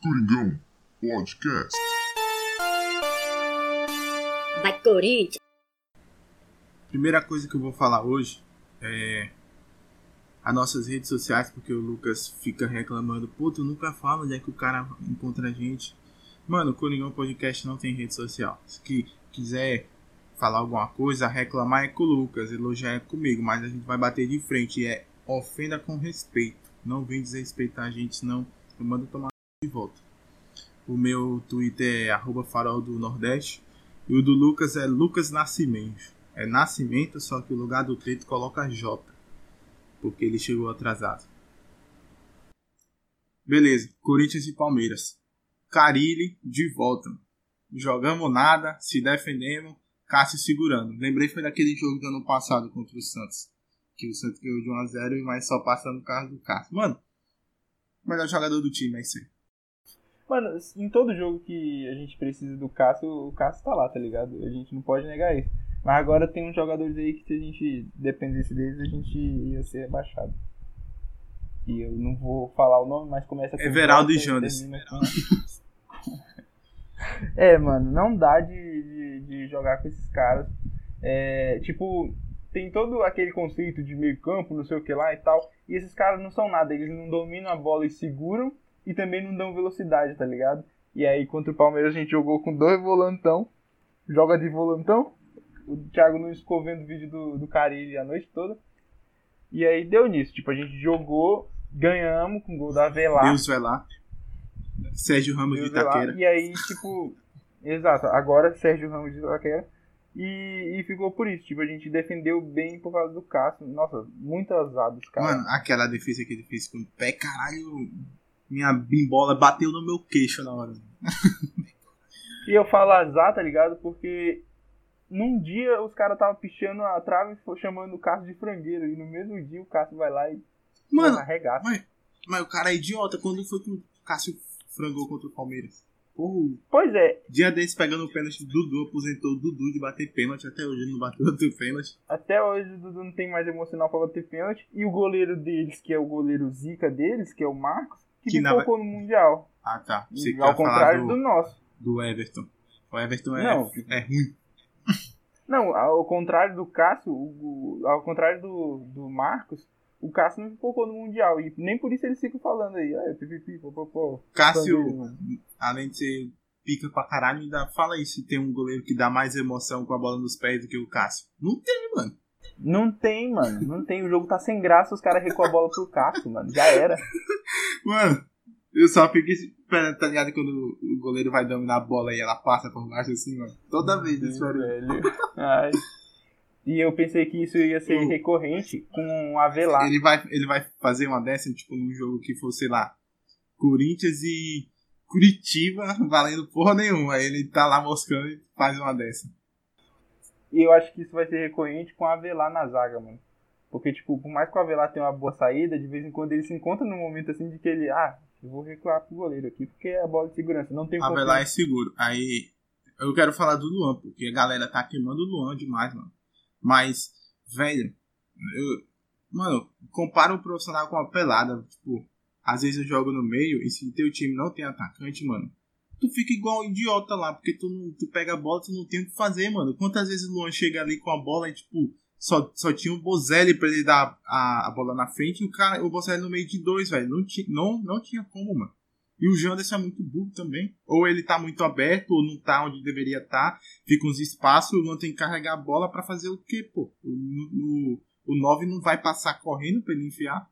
Coringão Podcast. Vai Corinthians! Primeira coisa que eu vou falar hoje é as nossas redes sociais, porque o Lucas fica reclamando, pô, tu nunca fala onde é que o cara encontra a gente. Mano, o Coringão Podcast não tem rede social. Se que quiser falar alguma coisa, reclamar é com o Lucas, elogiar é comigo, mas a gente vai bater de frente. E é ofenda com respeito. Não vem desrespeitar a gente, não. Eu mando tomar de volta. O meu Twitter é arroba farol do Nordeste. E o do Lucas é Lucas Nascimento. É Nascimento, só que o lugar do Twitter coloca J. Porque ele chegou atrasado. Beleza, Corinthians e Palmeiras. Carilli de volta. Jogamos nada, se defendemos, Cássio segurando. Lembrei foi daquele jogo do ano passado contra o Santos. Que o Santos ganhou de 1x0 e mais só passando o carro do Cássio. Mano, melhor jogador do time, é isso aí. Mano, em todo jogo que a gente precisa do Cássio, o Cássio tá lá, tá ligado? A gente não pode negar isso. Mas agora tem uns jogadores aí que se a gente dependesse deles, a gente ia ser rebaixado. E eu não vou falar o nome, mas começa com... Everaldo e Jonas. é, mano, não dá de, de, de jogar com esses caras. É, tipo, tem todo aquele conceito de meio campo, não sei o que lá e tal. E esses caras não são nada, eles não dominam a bola e seguram e também não dão velocidade, tá ligado? E aí contra o Palmeiras a gente jogou com dois volantão, joga de volantão. O Thiago Nunes ficou vendo o vídeo do, do Carilli a noite toda. E aí deu nisso, tipo, a gente jogou, ganhamos com o gol da Avelar. Deus vai lá. Sérgio Ramos de Deus lá. Itaquera. E aí, tipo, exato, agora Sérgio Ramos de Itaquera. E, e ficou por isso, tipo, a gente defendeu bem por causa do Cássio. Nossa, muito azado os caras. Mano, aquela defesa que ele fez com o pé, caralho. Minha bimbola bateu no meu queixo na hora. E eu falo azar, tá ligado? Porque num dia os caras estavam pichando a trave e foi chamando o Cássio de frangueiro. E no mesmo dia o Cássio vai lá e Mano, arregaça. mas, mas o cara é idiota. Quando foi que o Cássio frangou contra o Palmeiras? Porra, Pois é, dia desse pegando o pênalti, Dudu aposentou o Dudu de bater pênalti. Até hoje ele não bateu outro pênalti. até hoje o Dudu não tem mais emocional pra bater pênalti. E o goleiro deles, que é o goleiro zica deles, que é o Marcos, que, Que na pipocou no Mundial. Ah, tá. Você Ao falar contrário do, do nosso. do Everton. O Everton é, Não. é ruim. Não, ao contrário do Cássio, o- ao contrário do, do Marcos, o Cássio não pipocou no Mundial. E nem por isso eles ficam falando aí, ah, pipipi, popopó. Cássio, além de ser pica pra caralho, ainda fala aí se tem um goleiro que dá mais emoção com a bola nos pés do que o Cássio. Não tem, mano. Não tem, mano. Não tem. O jogo tá sem graça, os caras recuam a bola pro Cássio, mano. Já era. Mano, eu só fico esperando, tá ligado? Quando o goleiro vai dominar a bola e ela passa por baixo assim, mano. Toda vez isso, velho. Ai. E eu pensei que isso ia ser O- recorrente com o Avelar. Ele vai, ele vai fazer uma dessa, tipo, num jogo que for, sei lá, Corinthians e Curitiba valendo porra nenhuma. Aí ele tá lá moscando e faz uma dessa. E eu acho que isso vai ser recorrente com o Avelar na zaga, mano. Porque, tipo, por mais que o Avelar tenha uma boa saída, de vez em quando ele se encontra num momento assim de que ele, ah, eu vou recuar pro goleiro aqui, porque é a bola de segurança. Não tem Avelar é seguro. Aí eu quero falar do Luan, porque a galera tá queimando o Luan demais, mano. Mas, velho, eu, mano, compara o profissional com a pelada. Tipo, às vezes eu jogo no meio e se teu time não tem atacante, mano, tu fica igual um idiota lá, porque tu, não, tu pega a bola, tu não tem o que fazer, mano. Quantas vezes o Luan chega ali com a bola e, tipo, só, só tinha o Bozelli pra ele dar a, a bola na frente e o cara, o Bozelli no meio de dois, velho. Não, ti, não, não tinha como, mano. E o Janderson é muito burro também. Ou ele tá muito aberto, ou não tá onde deveria estar. Fica uns espaços, o Luan tem que carregar a bola pra fazer o quê, pô? O, o, o 9 não vai passar correndo pra ele enfiar.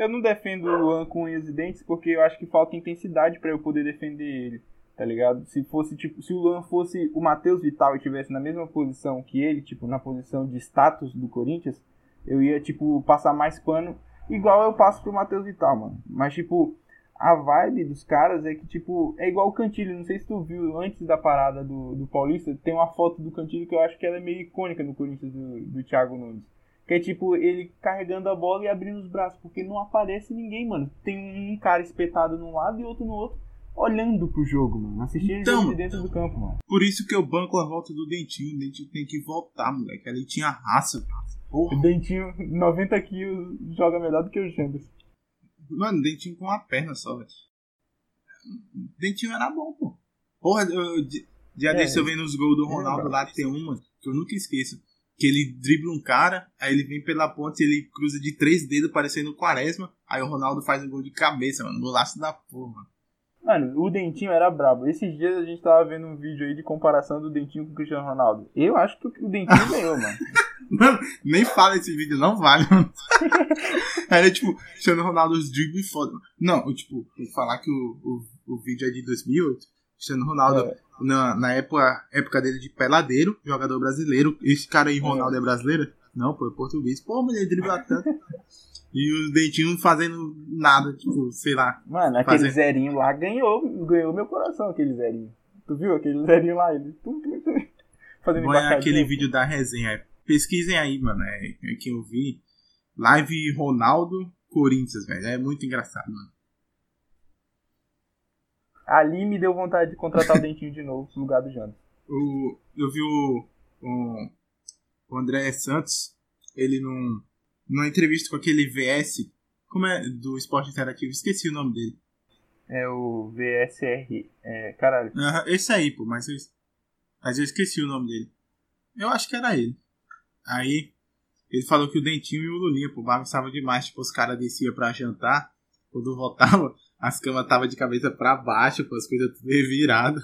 Eu não defendo o Luan com unhas e dentes porque eu acho que falta intensidade pra eu poder defender ele, tá ligado? Se fosse tipo, se o Luan fosse o Matheus Vital e estivesse na mesma posição que ele, tipo, na posição de status do Corinthians, eu ia tipo passar mais pano igual eu passo pro Matheus Vital, mano. Mas tipo, a vibe dos caras é que tipo, é igual o Cantilho, não sei se tu viu antes da parada do, do Paulista, tem uma foto do Cantilho que eu acho que ela é meio icônica no Corinthians do, do Thiago Nunes. Que é tipo ele carregando a bola e abrindo os braços, porque não aparece ninguém, mano. Tem um cara espetado num lado e outro no outro, olhando pro jogo, mano. Assistindo Então, o jogo de dentro do campo, mano. Por isso que eu banco a volta do Dentinho. O Dentinho tem que voltar, moleque. Ali tinha raça. Porra. O Dentinho, 90 quilos, joga melhor do que o Janderson. Mano, Dentinho com uma perna só, velho. Dentinho era bom, pô. Porra, eu, di- dia É. eu vendo os gols do É Ronaldo verdade. lá, tem uma que eu nunca esqueço. Que ele dribla um cara, aí ele vem pela ponte, ele cruza de três dedos, parecendo o Quaresma. Aí o Ronaldo faz um gol de cabeça, mano. Golaço da porra. Mano, o Dentinho era brabo. Esses dias a gente tava vendo um vídeo aí de comparação do Dentinho com o Cristiano Ronaldo. Eu acho que o Dentinho ganhou, mano. Mano, nem fala esse vídeo, não vale, mano. Era tipo, Cristiano Ronaldo os dribles foda. Não, tipo, tem que falar que o, o, o vídeo é de 2008. Cristiano Ronaldo, É. na, na época, época dele de peladeiro, jogador brasileiro. Esse cara aí, Ronaldo, é brasileiro? Não, pô, é português. Pô, mas ele dribla tanto. E os dentinhos não fazendo nada, tipo, sei lá. Mano, aquele Fazer- zerinho lá ganhou, ganhou meu coração, aquele zerinho. Tu viu aquele zerinho lá? Ele tum, tum, tum, fazendo Põe embaixadinha. aquele vídeo da resenha. Pesquisem aí, mano. É, é que eu vi. Live Ronaldo Corinthians, velho. É muito engraçado, mano. Ali me deu vontade de contratar o Dentinho de novo no lugar do Jano. O, eu vi o, o, o André Santos, ele num, numa entrevista com aquele VS, como é, do esporte interativo, esqueci o nome dele. É o VSR. É, caralho. Aham, esse aí, pô, mas eu, mas eu esqueci o nome dele. Eu acho que era ele. Aí, ele falou que o Dentinho e o Lulinha, pô, bagunçava demais, tipo, os caras desciam pra jantar, quando voltava, as camas tava de cabeça pra baixo, pô, as coisas tudo reviradas.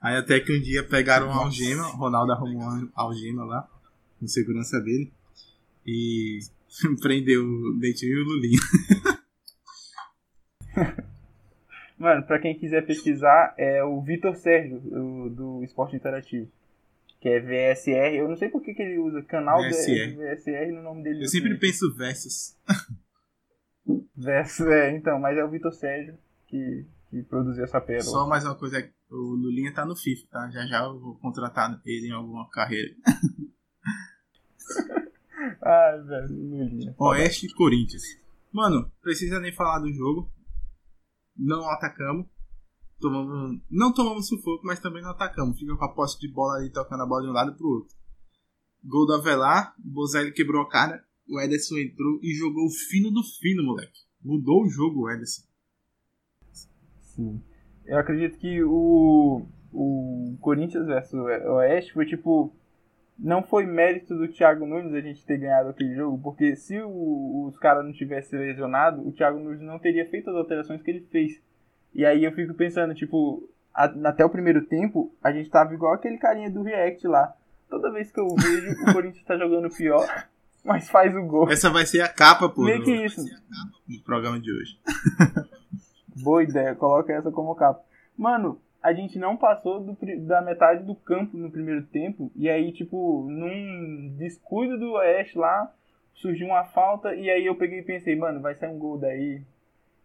Aí até que um dia pegaram uma algema, o Ronaldo arrumou uma algema lá, com segurança dele, e prendeu o Dentinho e o Lulinha. Mano, pra quem quiser pesquisar, é o Vitor Sérgio, o- do Esporte Interativo. Que é VSR. Eu não sei por que, que ele usa canal. VSR. VSR no nome dele. Eu sempre penso versus. Versus, é, então, mas é o Vitor Sérgio que, que produziu essa pérola. Só mais uma coisa, o Lulinha tá no FIFA, tá? Já já eu vou contratar ele em alguma carreira. Ai, velho, Lulinha. Oeste e Corinthians. Mano, precisa nem falar do jogo. Não atacamos. Tomamos, não tomamos sufoco, mas também não atacamos. Fica com a posse de bola ali, tocando a bola de um lado pro outro. Gol do Avelar, o Bozelli quebrou a cara, o Ederson entrou e jogou o fino do fino, moleque. Mudou o jogo, o Ederson. Sim. Eu acredito que o, o Corinthians versus o Oeste foi tipo. Não foi mérito do Thiago Nunes a gente ter ganhado aquele jogo, porque se o- os caras não tivessem lesionado, o Thiago Nunes não teria feito as alterações que ele fez. E aí eu fico pensando, tipo, a- até o primeiro tempo, a gente tava igual aquele carinha do React lá. Toda vez que eu vejo, o Corinthians tá jogando pior, mas faz o gol. Essa vai ser a capa, pô, Meio que isso. do programa de hoje. Boa ideia, coloca essa como capa. Mano, a gente não passou do da metade do campo no primeiro tempo. E aí, tipo, num descuido do Oeste lá, surgiu uma falta. E aí eu peguei e pensei, mano, vai sair um gol daí.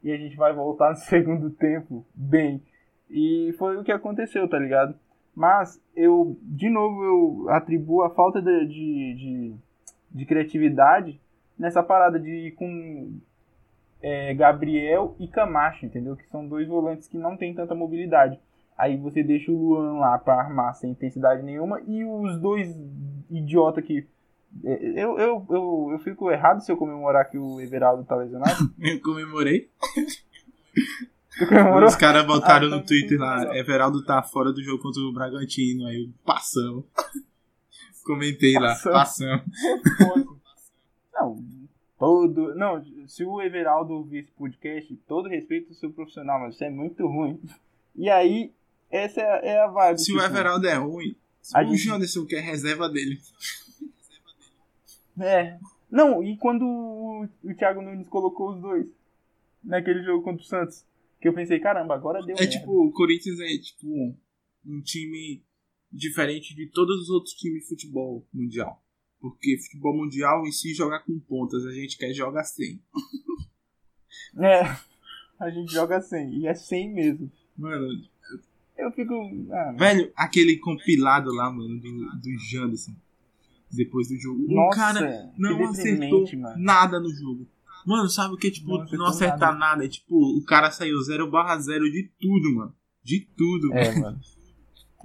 E a gente vai voltar no segundo tempo bem. E foi o que aconteceu, tá ligado? Mas eu, de novo, eu atribuo a falta de, de, de, de criatividade nessa parada de ir com é, Gabriel e Camacho, entendeu? Que são dois volantes que não tem tanta mobilidade. Aí você deixa o Luan lá pra armar sem intensidade nenhuma e os dois idiota que. é, Eu, eu, eu, eu fico errado se eu comemorar que o Everaldo tá lesionado. Eu comemorei. Os caras botaram Ah, no então Twitter lá. Everaldo tá fora do jogo contra o Bragantino, aí passamos. Comentei lá, Passamos. passamos. Não, todo. Não, se o Everaldo ouvir esse podcast, todo respeito ao seu profissional, mas isso é muito ruim. E aí, essa é, é a vibe. Se tipo, o Everaldo é ruim, A o gente- Janderson que é reserva dele. É. Não, e quando o, o Thiago Nunes colocou os dois naquele jogo contra o Santos, que eu pensei, caramba, agora deu É merda. tipo, o Corinthians é tipo um time diferente de todos os outros times de futebol mundial. Porque futebol mundial em si jogar com pontas, a gente quer jogar sem. É, a gente joga 100, e é 100 mesmo. Mano, Eu fico... Ah, velho, aquele compilado lá, mano, do, do Janderson. Depois do jogo. o nossa, cara não acertou mano. nada no jogo. Mano, sabe o que? Tipo, Não não, acertar nada. É tipo, o cara saiu 0 barra 0 de tudo, mano. De tudo. É, mano.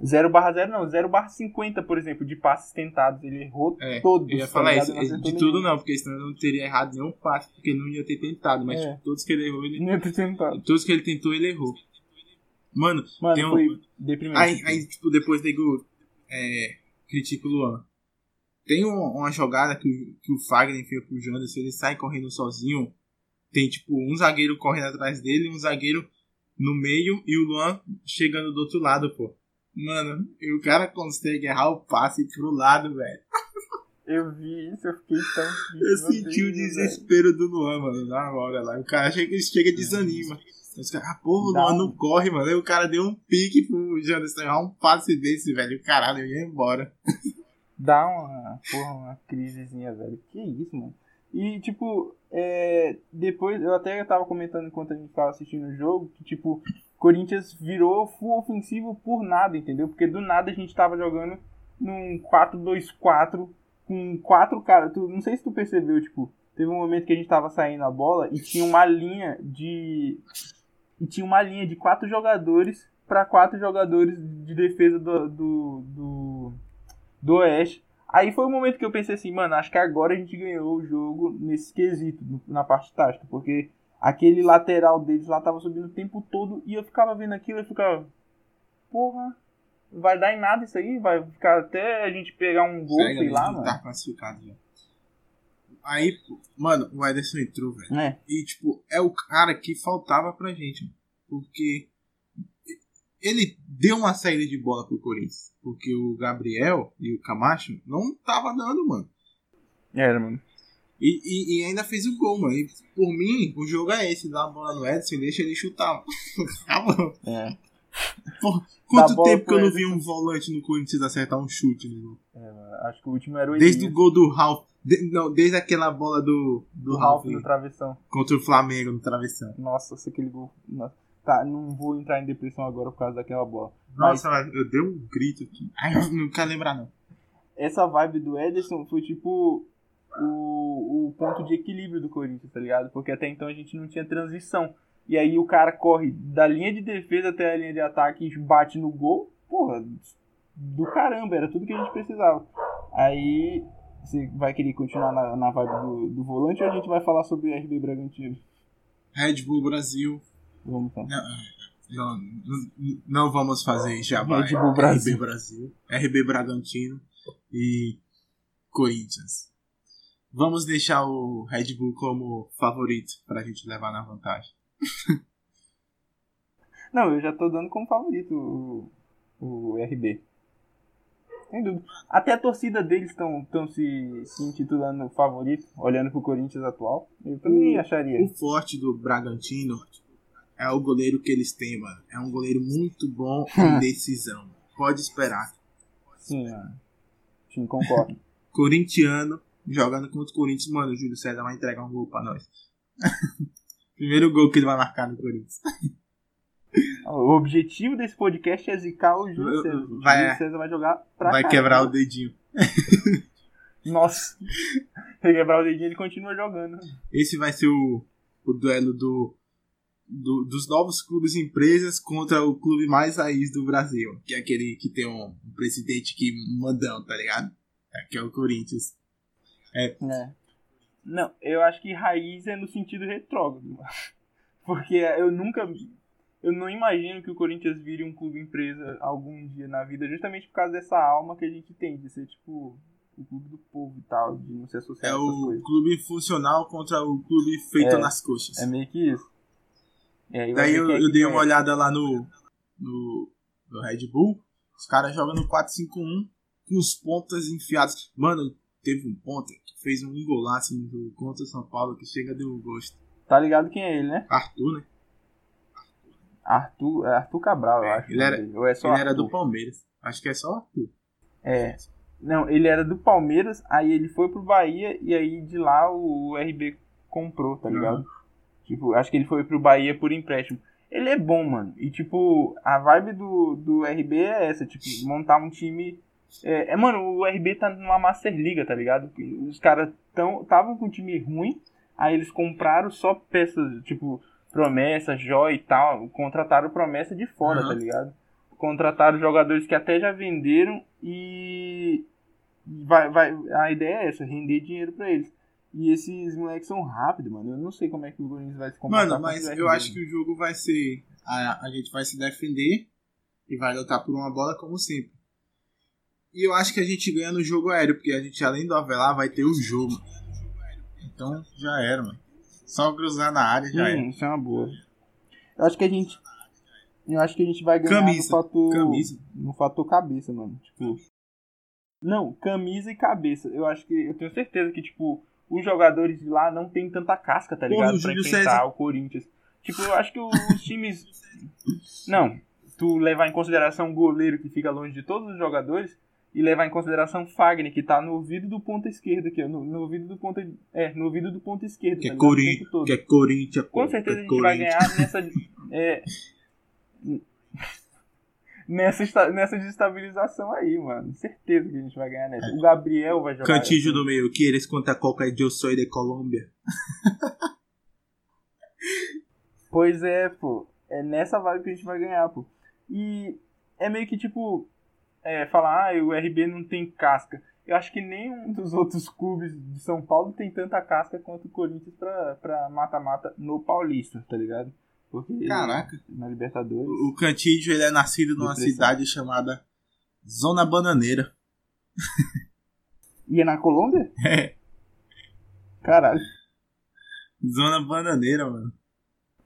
0 barra 0 não, 0 barra 50, por exemplo, de passes tentados. Ele errou É, todos. Eu ia tá falar isso. De nenhum. tudo não, porque senão eu não teria errado nenhum passe, porque não ia ter tentado. Mas É. tipo, todos que ele errou, ele. Não ia ter tentado. Todos que ele tentou, ele errou. Mano, Mano, tem um- foi deprimente. Aí, aí, tipo, depois nego é, critica o Luan. Tem um- uma jogada que, o- que o Fagner fez pro Janderson, ele sai correndo sozinho. Tem, tipo, um zagueiro correndo atrás dele, um zagueiro no meio e o Luan chegando do outro lado, pô. Mano, e o cara consegue errar o passe pro lado, velho. Eu vi isso, eu fiquei tão triste. Eu senti o Deus, velho. desespero do Luan, mano, na hora lá. O cara chega, chega e desanima. Os caras, ah, porra, o Luan um- não corre, mano. Aí o cara deu um pique pro Janderson errar um passe desse, velho. Caralho, eu ia embora. Dá uma, porra, uma crisezinha, velho. Que isso, mano. E, tipo, é, depois, eu até tava comentando enquanto a gente tava assistindo o jogo, que, tipo, Corinthians virou full ofensivo por nada, entendeu? Porque do nada a gente tava jogando num 4-2-4 com quatro caras. Tu, não sei se tu percebeu, tipo, teve um momento que a gente tava saindo a bola e tinha uma linha de. E tinha uma linha de quatro jogadores para quatro jogadores de defesa do, do, do, do Oeste. Aí foi o momento que eu pensei assim, mano, acho que agora a gente ganhou o jogo nesse quesito, na parte tática, porque aquele lateral deles lá tava subindo o tempo todo e eu ficava vendo aquilo e ficava, porra, vai dar em nada isso aí, vai ficar até a gente pegar um gol, Segue, sei lá, gente mano. Tá classificado já. Aí, mano, o Ederson entrou, velho. É, E, tipo, é o cara que faltava pra gente. Porque ele deu uma saída de bola pro Corinthians. Porque o Gabriel e o Camacho não tava dando, mano. era, mano. E, e, e ainda fez o gol, mano. E, por mim, o jogo é esse. Dá a bola no Edson e deixa ele chutar. Tá. É, Quanto tempo que eu não vi um volante no Corinthians acertar um chute no gol? é, acho que o último era o Desde o gol do Ralf. de- não, desde aquela bola do, do, do Ralf no travessão. contra o Flamengo no travessão. Nossa, se aquele gol. Nossa. Tá, não vou entrar em depressão agora por causa daquela bola. Nossa, eu dei um grito aqui. Ai, não quero lembrar, não. essa vibe do Ederson foi tipo o, o ponto de equilíbrio do Corinthians, tá ligado? Porque até então a gente não tinha transição. E aí o cara corre da linha de defesa até a linha de ataque e bate no gol. Porra, do caramba, era tudo que a gente precisava. Aí você vai querer continuar na, na vibe do, do volante ou a gente vai falar sobre RB Bragantino? Red Bull Brasil. Vamos então. Não, não, não- vamos fazer jabá. Red Bull Brasil. RB Brasil. RB Bragantino e Corinthians. Vamos deixar o Red Bull como favorito pra gente levar na vantagem. Não, eu já tô dando como favorito o, o RB. Sem dúvida. Até a torcida deles estão se, se intitulando favorito, olhando pro Corinthians atual. Eu também O- acharia. O forte do Bragantino é o goleiro que eles têm, mano. É um goleiro muito bom em decisão. Pode esperar. Sim. Sim, concordo. Corintiano jogando contra o Corinthians, mano, o Júlio César vai entregar um gol pra nós. Primeiro gol que ele vai marcar no Corinthians. o objetivo desse podcast é zicar o Júlio César. O Vai- Júlio César vai jogar pra vai caramba. quebrar o dedinho. Nossa. Se quebrar o dedinho, ele continua jogando. Esse vai ser o, o duelo do, do- dos novos clubes e empresas contra o clube mais raiz do Brasil. Que é aquele que tem um, um presidente que mandão, tá ligado? É, que é o Corinthians. É. Não, eu acho que raiz é no sentido retrógrado. Porque eu nunca. Eu não imagino que o Corinthians vire um clube empresa algum dia na vida, justamente por causa dessa alma que a gente tem, de ser tipo o clube do povo e tal, de não se associar É a essas o coisas. clube funcional contra o clube feito É. nas coxas. É meio que isso. E aí Daí eu, é eu dei uma olhada lá no, no, no Red Bull. Os caras jogam no 4-5-1 com os pontas enfiados. Mano, teve um ponta que fez um golaço no jogo contra o São Paulo que chega deu gosto. Tá ligado quem é ele, né? Arthur, né? Arthur, é Arthur Cabral, eu É, acho. ele era- é só Ele era do Palmeiras. Acho que é só Arthur. É. Não, ele era do Palmeiras, aí ele foi pro Bahia e aí de lá o RB comprou, tá ligado? Tipo, acho que ele foi pro Bahia por empréstimo. Ele é bom, mano. E tipo, a vibe do, do RB é essa, tipo, montar um time. É, é, mano, o RB tá numa Master Liga, tá ligado? Os caras estavam com um time ruim, aí eles compraram só peças, tipo, promessa, Jó e tal, contrataram promessa de fora, Aham. tá ligado? Contrataram jogadores que até já venderam e vai, vai, a ideia é essa, render dinheiro pra eles. E esses moleques são rápidos, mano. Eu não sei como é que o Corinthians vai se comportar. Mano, mas o eu acho que o jogo vai ser A, a gente vai se defender e vai lutar por uma bola como sempre. E eu acho que a gente ganha no jogo aéreo, porque a gente, além do Avelar, vai ter o jogo. Então já era, mano. Só cruzar na área já Hum, era. isso é uma boa. Eu acho que a gente. Eu acho que a gente vai ganhar Camisa, no fator. camisa. No fator cabeça, mano. Tipo. Não, camisa e cabeça. Eu acho que. Eu tenho certeza que, tipo, os jogadores de lá não tem tanta casca, tá Porra, ligado? o pra enfrentar César. o Corinthians. Tipo, eu acho que os times. Não, tu levar em consideração o goleiro que fica longe de todos os jogadores e levar em consideração Fagner, que tá no ouvido do ponta esquerda aqui, ó. No, no ouvido do ponta. É, no ouvido do ponta esquerdo. Que é, tá todo. que é Corinthians. Com pô, certeza que a é gente vai ganhar nessa. É, nessa, nessa desestabilização aí, mano. Certeza que a gente vai ganhar nessa. O Gabriel vai jogar. Cantillo do meio, quieres contra Coca eu soy de Colômbia. Pois é, pô. É nessa vibe que a gente vai ganhar, pô. E é meio que tipo. É, falar, ah, o RB não tem casca. Eu acho que nenhum dos outros clubes de São Paulo tem tanta casca quanto o Corinthians pra pra mata-mata no Paulista, tá ligado? Porque Caraca. na Libertadores. O Cantídio ele é nascido numa Depressão. cidade chamada Zona Bananeira. E é na Colômbia? É. Caralho. Zona Bananeira, mano.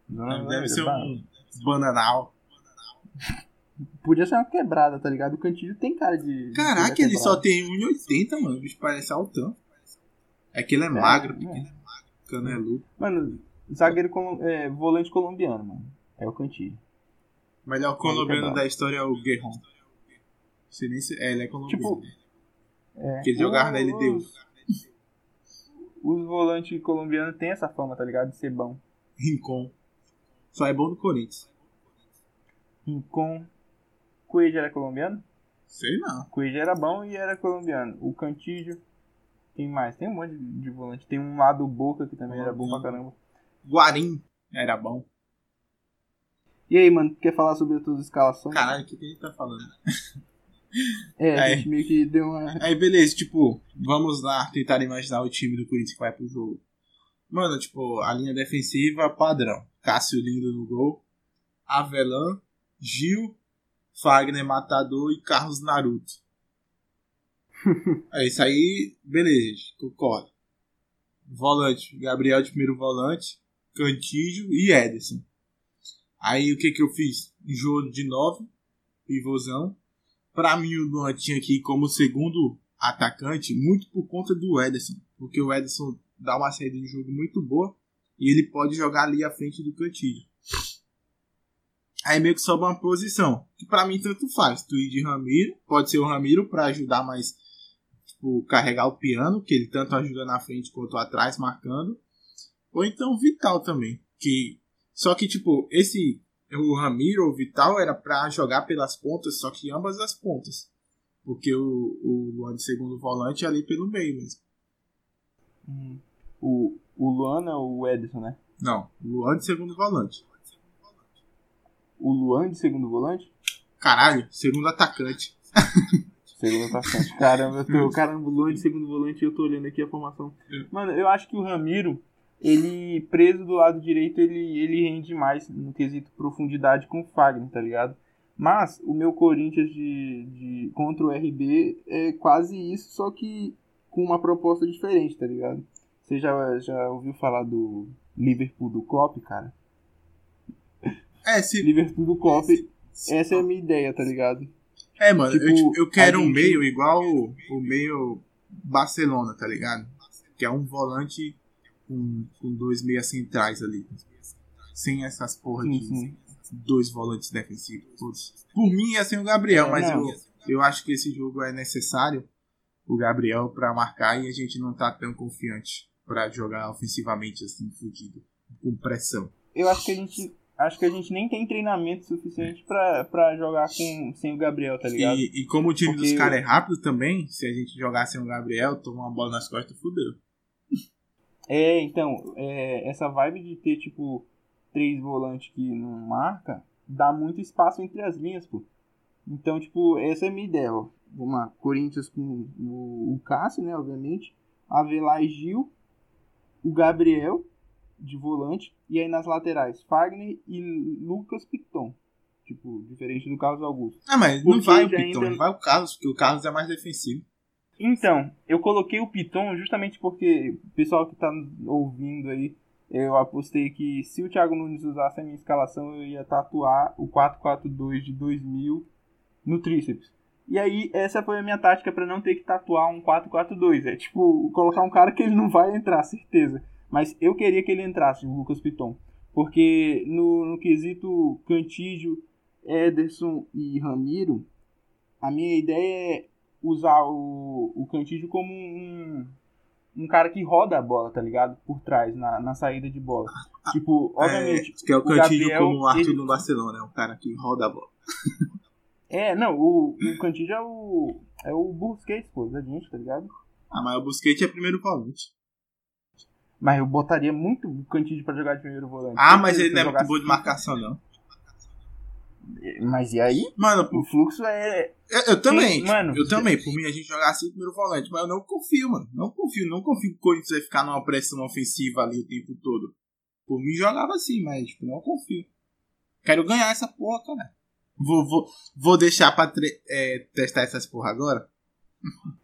Não, Deve ser tá. um bananal. Podia ser uma quebrada, tá ligado? O Cantilho tem cara de. de Caraca, ser ele só tem 1,80, mano. O bicho parece altão. É que ele é magro, pequeno, caneludo. Mano, zagueiro colom... é, volante colombiano, mano. É o Cantilho. Melhor colombiano da história é o Guerron. Sei nem se... É, ele é colombiano. Tipo, É. que ele jogava O- na LDU. Os volantes colombianos têm essa fama, tá ligado? De ser bom. Rincon. Só é bom do Corinthians. Rincon. Coelho era colombiano? Sei não. Coelho era bom e era colombiano. O Cantillo. Tem mais? Tem um monte de, volante. Tem um lado Boca que também era bom pra caramba. Guarim era bom. E aí, mano, quer falar sobre as tuas escalações? Caralho, o que, que a gente tá falando? É, a gente meio que deu uma. Aí, beleza, tipo, vamos lá tentar imaginar o time do Corinthians que vai pro jogo. Mano, tipo, a linha defensiva padrão. Cássio Lindo no gol. Avelan, Gil, Fagner Matador e Carlos Naruto. É isso aí, beleza, gente, concordo. Volante, Gabriel de primeiro volante, Cantígio e Ederson. Aí o que que eu fiz? Jogo de 9, pivôzão. Pra mim o Luan tinha aqui como segundo atacante, muito por conta do Ederson. Porque o Ederson dá uma saída de jogo muito boa e ele pode jogar ali à frente do Cantilho. Aí meio que sobra uma posição, que pra mim tanto faz. Tu ir de Ramiro, pode ser o Ramiro pra ajudar mais, tipo, carregar o piano, que ele tanto ajuda na frente quanto atrás, marcando. Ou então Vital também, que só que tipo, esse o Ramiro ou Vital era pra jogar pelas pontas, só que ambas as pontas. Porque o, o Luan de segundo volante é ali pelo meio mesmo. Hum. O, o Luan é o Edson, né? Não, Luan de segundo volante. O Luan de segundo volante? Caralho, segundo atacante. Segundo atacante. Caramba, eu tô, caramba, o Luan de segundo volante eu tô olhando aqui a formação. Mano, eu acho que o Ramiro, ele preso do lado direito, ele, ele rende mais no quesito profundidade com o Fagner, tá ligado? Mas o meu Corinthians de, de contra o RB é quase isso, só que com uma proposta diferente, tá ligado? Você já, já ouviu falar do Liverpool do Klopp, cara? É, se, Liverpool do Klopp, se- essa é a minha ideia, tá ligado? É, mano, Tipo, eu, eu quero a um gente- meio igual o, o meio Barcelona, tá ligado? Que é um volante com, com dois meias centrais ali. Sem essas porra Sim, de sim. dois volantes defensivos. Todos. Por mim ia ser o Gabriel, É, mas não. eu, eu acho que esse jogo é necessário o Gabriel pra marcar e a gente não tá tão confiante pra jogar ofensivamente assim, fudido, com pressão. eu acho que a gente acho que a gente nem tem treinamento suficiente pra, pra jogar com, sem o Gabriel, tá ligado? E, e como o time dos Porque- caras é rápido também, se a gente jogar sem o Gabriel, tomar uma bola nas costas, fudeu. É, então, é, essa vibe de ter, tipo, três volantes que não marca, dá muito espaço entre as linhas, pô. Então, tipo, essa é a minha ideia, ó. Vamos lá, Corinthians com o, o Cássio, né, obviamente, Avelar e Gil, o Gabriel, de volante. E aí nas laterais, Fagner e Lucas Piton. Tipo, diferente do Carlos Augusto. Ah, mas não Porque vai o Piton, entra- vai o Carlos, porque o Carlos é mais defensivo. Então, eu coloquei o Piton justamente porque o pessoal que tá ouvindo aí, eu apostei que se o Thiago Nunes usasse a minha escalação, eu ia tatuar o 4-4-2 de 2000 no tríceps. E aí, essa foi a minha tática pra não ter que tatuar um 4-4-2. É tipo, colocar um cara que ele não vai entrar, certeza. Mas eu queria que ele entrasse, o Lucas Piton. Porque no, no quesito Cantígio, Ederson e Ramiro, a minha ideia é usar o, o Cantígio como um, um cara que roda a bola, tá ligado? Por trás, na, na saída de bola. Tipo, obviamente. é, que é o o Cantinho Gabriel, como o Arthur ele- no Barcelona, é um cara que roda a bola. É, não, o, o Cantígio é o. É o Busquets, pô, da gente, tá ligado? Ah, mas o Busquets é primeiro volante. Mas eu botaria muito o Cantígio pra jogar de primeiro volante. Ah, mas ele não é jogasse- muito bom de marcação, não. Mas e aí? Mano, O fluxo é. eu, eu também. Mano. eu também. Por mim, a gente jogar assim primeiro volante. Mas eu não confio, mano. Não confio. Não confio que o Corinthians vai ficar numa pressão ofensiva ali o tempo todo. Por mim, jogava assim, mas tipo, não confio. Quero ganhar essa porra, cara. Vou, vou, vou deixar pra é, testar essas porra agora.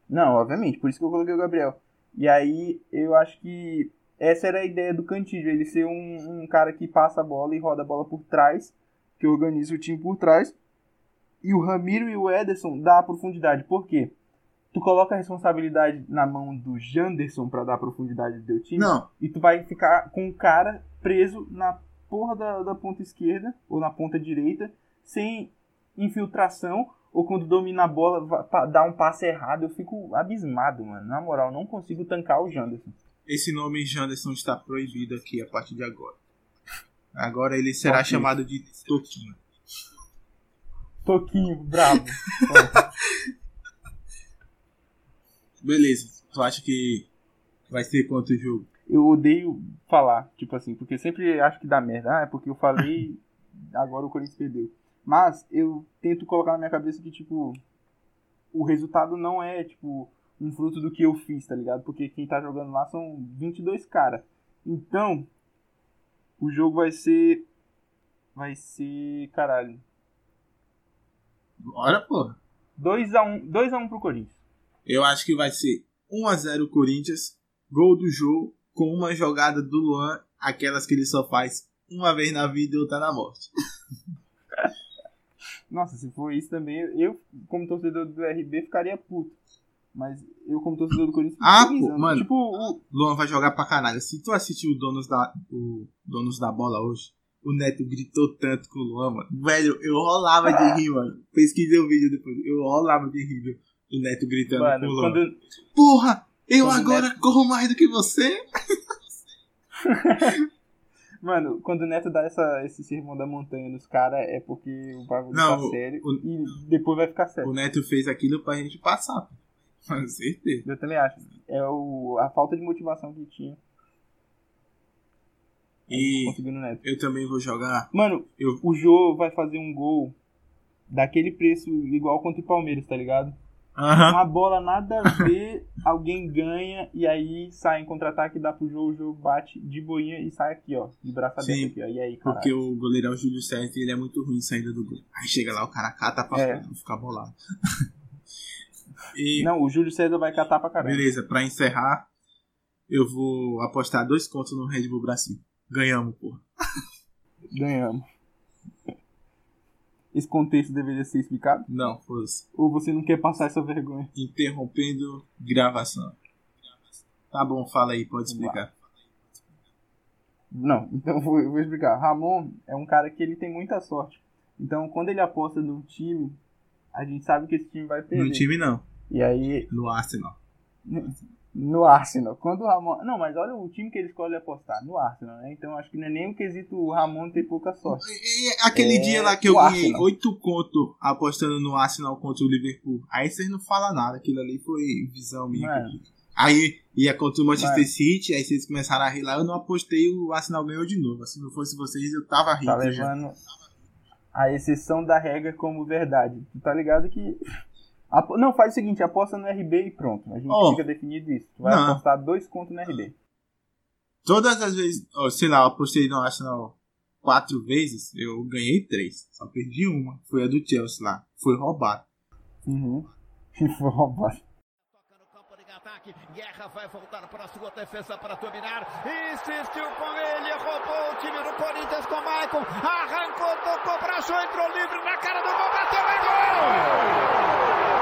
Não, obviamente, por isso que eu coloquei o Gabriel. E aí, eu acho que essa era a ideia do Cantígio, ele ser um, um cara que passa a bola e roda a bola por trás, que organiza o time por trás. E o Ramiro e o Ederson dá a profundidade. Por quê? Tu coloca a responsabilidade na mão do Janderson pra dar a profundidade do teu time. Não. E tu vai ficar com o cara preso na porra da, da ponta esquerda ou na ponta direita, sem infiltração, ou quando domina a bola, dá um passe errado. Eu fico abismado, mano. Na moral, não consigo tancar o Janderson. Esse nome Janderson está proibido aqui a partir de agora. Agora ele será chamado de Toquinho. Toquinho, bravo. Beleza. Tu acha que vai ser quanto o jogo? eu odeio falar, tipo assim, porque sempre acho que dá merda. Ah, é porque eu falei, agora o Corinthians perdeu. Mas eu tento colocar na minha cabeça que, tipo, o resultado não é, tipo, um fruto do que eu fiz, tá ligado? Porque quem tá jogando lá são 22 caras. Então, o jogo vai ser. Vai ser. Caralho. Bora, porra. 2x1 2x1 pro Corinthians. Eu acho que vai ser 1x0 Corinthians, gol do jogo, com uma jogada do Luan, aquelas que ele só faz uma vez na vida e outra na morte. Nossa, se for isso também, eu, como torcedor do RB, ficaria puto. Mas eu, como torcedor do Corinthians, Ah, pô, felizão. mano. Tipo, o, Luan vai jogar pra caralho. Se tu assistiu o Donos da, o Donos da Bola hoje, o Neto gritou tanto com o Luan, mano. Velho, eu rolava de rir, mano. Pesquisei o vídeo depois. Eu rolava de rir, viu? O Neto gritando mano, com o Luan. quando, Porra! Eu Quando agora corro mais do que você? Mano, quando o Neto dá essa, esse sermão da montanha nos caras, é porque o bagulho Não, tá o- sério o- e depois vai ficar sério. O Neto fez aquilo pra gente passar. Com certeza. Eu também acho. É o, a falta de motivação que tinha E eu também vou jogar. Mano, Eu- o Jô vai fazer um gol daquele preço igual contra o Palmeiras, tá ligado? Aham. Uma bola nada a ver, alguém ganha e aí sai em contra-ataque, dá pro Jô, o Jô bate de boinha e sai aqui, ó. De braço Sim, aqui, ó. E aí, cara. Porque o goleirão Júlio César ele é muito ruim saindo do gol. Aí chega lá, o cara cata pra É. ficar bolado. e Não, o Júlio César vai catar pra caramba. beleza, pra encerrar, eu vou apostar dois contos no Red Bull Brasil. Ganhamos, porra. Ganhamos. Esse contexto deveria ser explicado? Não, foda-se. Ou você não quer passar essa vergonha? Interrompendo gravação. Tá bom, fala aí, pode explicar. Não, então vou, eu vou explicar. Ramon é um cara que ele tem muita sorte. Então, quando ele aposta no time, a gente sabe que esse time vai perder. No time não, E aí, no Arsenal. no Arsenal, quando o Ramon. Não, mas olha o time que ele escolhe apostar, no Arsenal, né? Então acho que não é nem o quesito o Ramon ter pouca sorte. E aquele É, dia lá que eu ganhei Arsenal. 8 conto apostando no Arsenal contra o Liverpool. Aí vocês não falam nada, aquilo ali foi visão minha. Mano, Aí ia contra o Manchester Mano. City, aí vocês começaram a rir lá, eu não apostei, o Arsenal ganhou de novo. Se não fosse vocês, eu tava rindo. tá já. A exceção da regra como verdade. Tu tá ligado que. Não, faz o seguinte, aposta no RB e pronto. A gente Ó. fica definido isso. Tu vai Não. apostar dois contos no RB. Todas as vezes, ó, sei lá, eu apostei no Arsenal quatro vezes, eu ganhei três. Só perdi uma. Foi a do Chelsea lá. Foi roubado. Uhum. Foi roubado. Ataque. Guerra vai voltar para a sua defesa para dominar. Insistiu com ele, roubou o time do Corinthians com Maicon. Arrancou, tocou, braçou, entrou livre na cara do gol, bateu em gol!